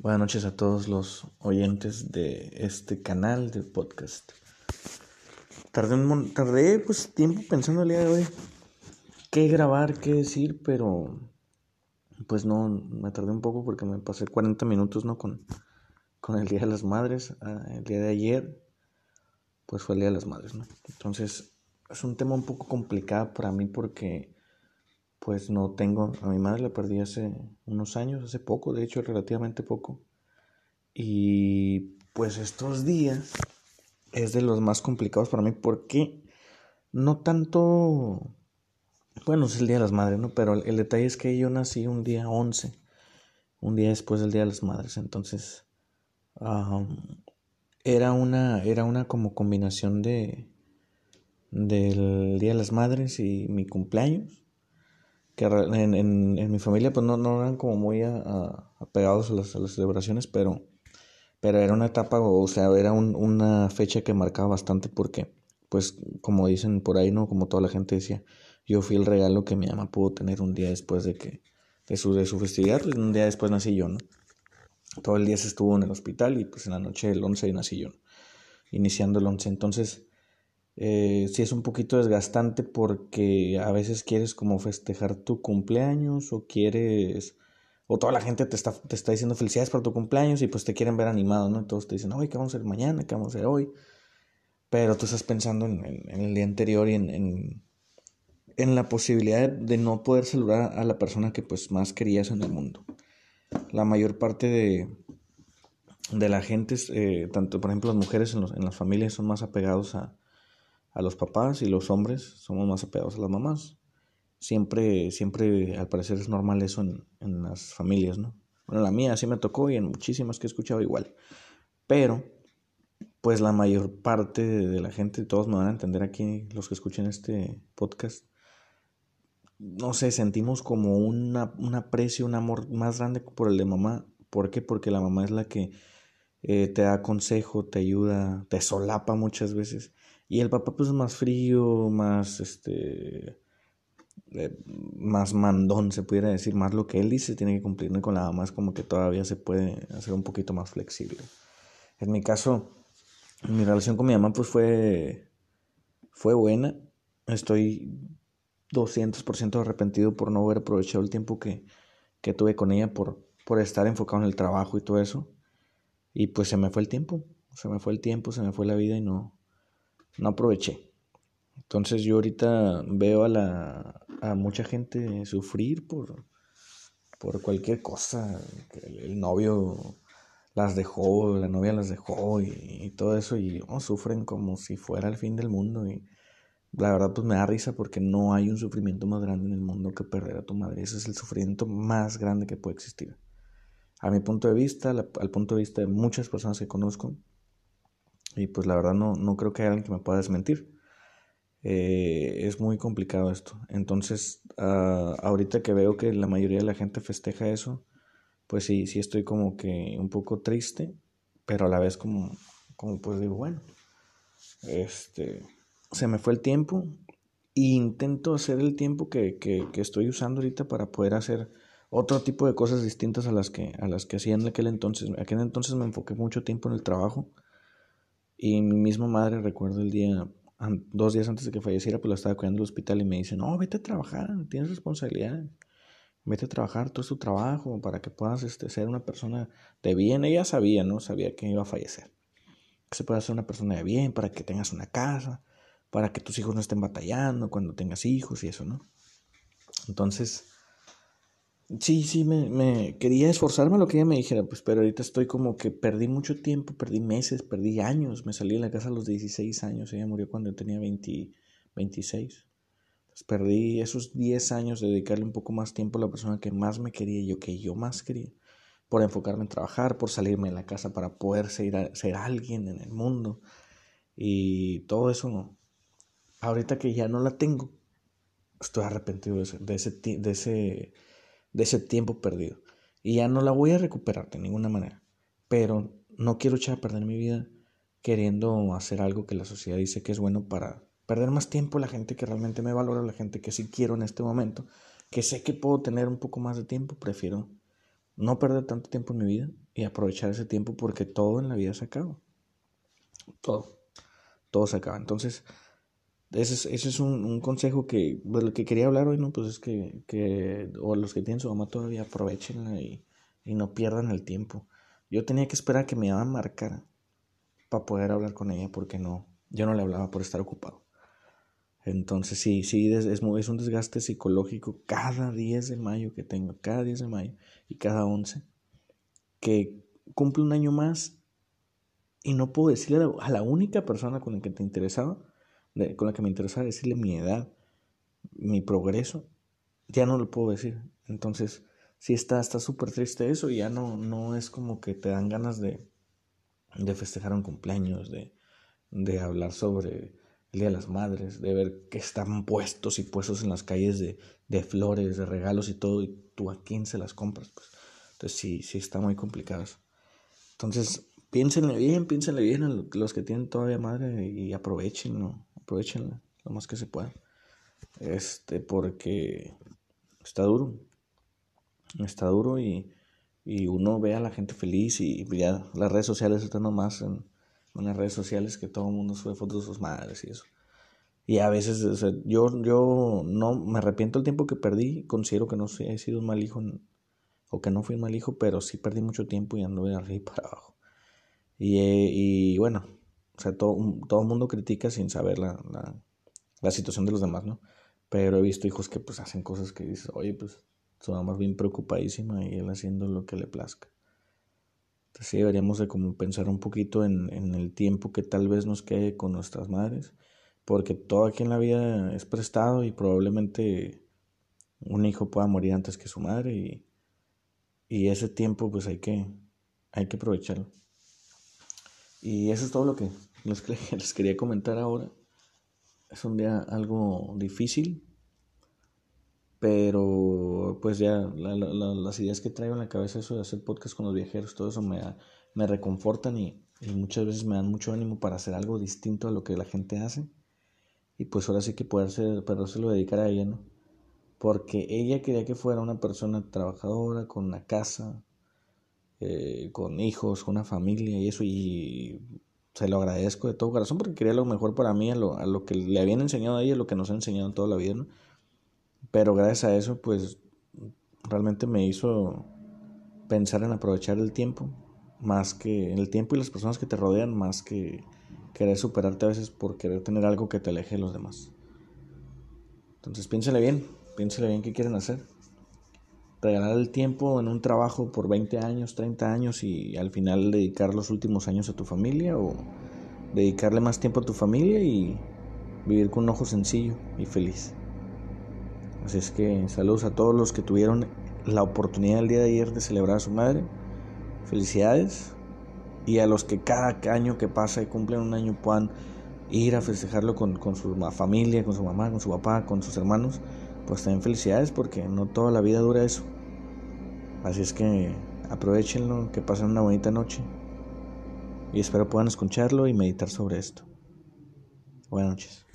Buenas noches a todos los oyentes de este canal de podcast. Tardé, un, tardé pues tiempo pensando el día de hoy qué grabar, qué decir, pero pues no, me tardé un poco porque me pasé 40 minutos ¿no? con, con el Día de las Madres. Ah, el día de ayer pues fue el Día de las Madres, ¿no? Entonces es un tema un poco complicado para mí porque pues no tengo, a mi madre la perdí hace unos años, hace poco, de hecho relativamente poco. Y pues estos días es de los más complicados para mí porque no tanto, bueno, es el Día de las Madres, ¿no? Pero el, detalle es que yo nací un día 11, un día después del Día de las Madres, entonces era una, era una como combinación de del Día de las Madres y mi cumpleaños que en, en, mi familia pues no, no eran como muy apegados a las, a las, celebraciones, pero, pero era una etapa, o sea, era un, una fecha que marcaba bastante porque, pues como dicen por ahí, ¿no? Como toda la gente decía, yo fui el regalo que mi mamá pudo tener un día después de que, de su, de su festividad, pues un día después nací yo, ¿no? Todo el día se estuvo en el hospital y pues en la noche del 11 nací yo, iniciando el 11. Entonces, eh, sí es un poquito desgastante porque a veces quieres como festejar tu cumpleaños o quieres o toda la gente te está, te está diciendo felicidades por tu cumpleaños y pues te quieren ver animado, ¿no? Todos te dicen, oye, ¿qué vamos a hacer mañana? ¿Qué vamos a hacer hoy? Pero tú estás pensando en, el día anterior y en, en, en, la posibilidad de no poder saludar a la persona que pues más querías en el mundo. La mayor parte de, de la gente, eh, tanto por ejemplo las mujeres en, los, en las familias son más apegados a, a los papás y los hombres somos más apegados a las mamás. Siempre, siempre al parecer es normal eso en, en las familias, ¿no? Bueno, la mía sí me tocó y en muchísimas que he escuchado igual. Pero, pues la mayor parte de la gente, todos me van a entender aquí, los que escuchen este podcast, no sé, sentimos como una, un aprecio, un amor más grande por el de mamá. ¿Por qué? Porque la mamá es la que eh, te da consejo, te ayuda, te solapa muchas veces. Y el papá pues es más frío, más este eh, más mandón, se pudiera decir, más lo que él dice tiene que cumplir, con la mamá es como que todavía se puede hacer un poquito más flexible. En mi caso, mi relación con mi mamá pues fue, fue buena. Estoy 200% arrepentido por no haber aprovechado el tiempo que, que tuve con ella, por, por estar enfocado en el trabajo y todo eso. Y pues se me fue el tiempo, se me fue el tiempo, se me fue la vida y no, no aproveché. Entonces yo ahorita veo a, la, a mucha gente sufrir por, por cualquier cosa. El, novio las dejó, la novia las dejó y, todo eso y oh, sufren como si fuera el fin del mundo. Y la verdad pues me da risa porque no hay un sufrimiento más grande en el mundo que perder a tu madre. Ese es el sufrimiento más grande que puede existir. A mi punto de vista, al punto de vista de muchas personas que conozco, y pues la verdad no, no creo que haya alguien que me pueda desmentir. Eh, es muy complicado esto. Entonces, uh, ahorita que veo que la mayoría de la gente festeja eso, pues sí, sí estoy como que un poco triste, pero a la vez como, como pues digo, bueno, este, se me fue el tiempo e intento hacer el tiempo que, que, que estoy usando ahorita para poder hacer otro tipo de cosas distintas a las que, a las que hacía en aquel entonces. En aquel entonces me enfoqué mucho tiempo en el trabajo y mi misma madre, recuerdo el día, dos días antes de que falleciera, pues la estaba cuidando en el hospital y me dice, no, vete a trabajar, tienes responsabilidad. Vete a trabajar todo tu trabajo para que puedas este, ser una persona de bien. Ella sabía, ¿no? Sabía que iba a fallecer. Que se pueda ser una persona de bien para que tengas una casa, para que tus hijos no estén batallando cuando tengas hijos y eso, ¿no? Entonces, Sí, sí, me, me quería esforzarme lo que ella me dijera, pues, pero ahorita estoy como que perdí mucho tiempo, perdí meses, perdí años. Me salí de la casa a los 16 años, ella murió cuando tenía 20, 26. Entonces, perdí esos 10 años de dedicarle un poco más tiempo a la persona que más me quería y yo que yo más quería, por enfocarme en trabajar, por salirme de la casa para poder ser, ser alguien en el mundo. Y todo eso no. Ahorita que ya no la tengo, estoy arrepentido de ese, de ese, de ese de ese tiempo perdido. Y ya no la voy a recuperar de ninguna manera. Pero no quiero echar a perder mi vida queriendo hacer algo que la sociedad dice que es bueno para perder más tiempo la gente que realmente me valora, la gente que sí quiero en este momento, que sé que puedo tener un poco más de tiempo, prefiero no perder tanto tiempo en mi vida y aprovechar ese tiempo porque todo en la vida se acaba. Todo. Todo se acaba. Entonces, ese es, es un, consejo que, de lo que quería hablar hoy, ¿no? Pues es que, que o los que tienen su mamá todavía aprovechenla y, y no pierdan el tiempo. Yo tenía que esperar a que mi mamá marcara para poder hablar con ella porque no, yo no le hablaba por estar ocupado. Entonces sí, sí, es, es, es un desgaste psicológico cada 10 de mayo que tengo, cada 10 de mayo y cada 11, que cumple un año más y no puedo decirle a la única persona con la que te interesaba, con la que me interesaba decirle mi edad, mi progreso, ya no lo puedo decir. Entonces, sí está súper triste eso ya no, no es como que te dan ganas de, de festejar un cumpleaños, de, de hablar sobre el Día de las Madres, de ver que están puestos y puestos en las calles de, de flores, de regalos y todo, y tú a quién se las compras. Pues. Entonces sí, sí está muy complicado eso. Entonces, piénsenle bien, piénsenle bien a los que tienen todavía madre y aprovechenlo, aprovechenlo lo más que se pueda. Este, porque está duro, está duro y, y uno ve a la gente feliz y ya las redes sociales están nomás en, las redes sociales que todo el mundo sube fotos de sus madres y eso. Y a veces yo, yo no me arrepiento del tiempo que perdí, considero que no he sido un mal hijo o que no fui un mal hijo, pero sí perdí mucho tiempo y anduve arriba y para abajo. Y, y bueno, o sea, todo, todo el mundo critica sin saber la, la, la, situación de los demás, ¿no? Pero he visto hijos que pues hacen cosas que dices, oye, pues su mamá es bien preocupadísima y él haciendo lo que le plazca. Entonces sí deberíamos de como pensar un poquito en, en el tiempo que tal vez nos quede con nuestras madres, porque todo aquí en la vida es prestado y probablemente un hijo pueda morir antes que su madre y, y ese tiempo pues hay que, hay que aprovecharlo. Y eso es todo lo que les, les quería comentar ahora. Es un día algo difícil, pero pues ya las ideas que traigo en la cabeza, eso de hacer podcast con los viajeros, todo eso me, me reconfortan y, muchas veces me dan mucho ánimo para hacer algo distinto a lo que la gente hace. Y pues ahora sí que poder ser, lo dedicar a ella, ¿no? Porque ella quería que fuera una persona trabajadora, con una casa, eh, con hijos, una familia y eso. Y se lo agradezco de todo corazón porque quería lo mejor para mí, a lo, a lo que le habían enseñado a ella, lo que nos ha enseñado toda la vida, ¿no? Pero gracias a eso, pues realmente me hizo pensar en aprovechar el tiempo, más que el tiempo y las personas que te rodean, más que querer superarte a veces por querer tener algo que te aleje de los demás. Entonces piénsale bien, piénsale bien qué quieren hacer. Regalar el tiempo en un trabajo por 20 años, 30 años y al final dedicar los últimos años a tu familia o dedicarle más tiempo a tu familia y vivir con un ojo sencillo y feliz. Así es que saludos a todos los que tuvieron la oportunidad el día de ayer de celebrar a su madre. Felicidades. Y a los que cada año que pasa y cumplen un año puedan ir a festejarlo con, su familia, con su mamá, con su papá, con sus hermanos, pues también felicidades porque no toda la vida dura eso. Así es que aprovechenlo, que pasen una bonita noche. Y espero puedan escucharlo y meditar sobre esto. Buenas noches.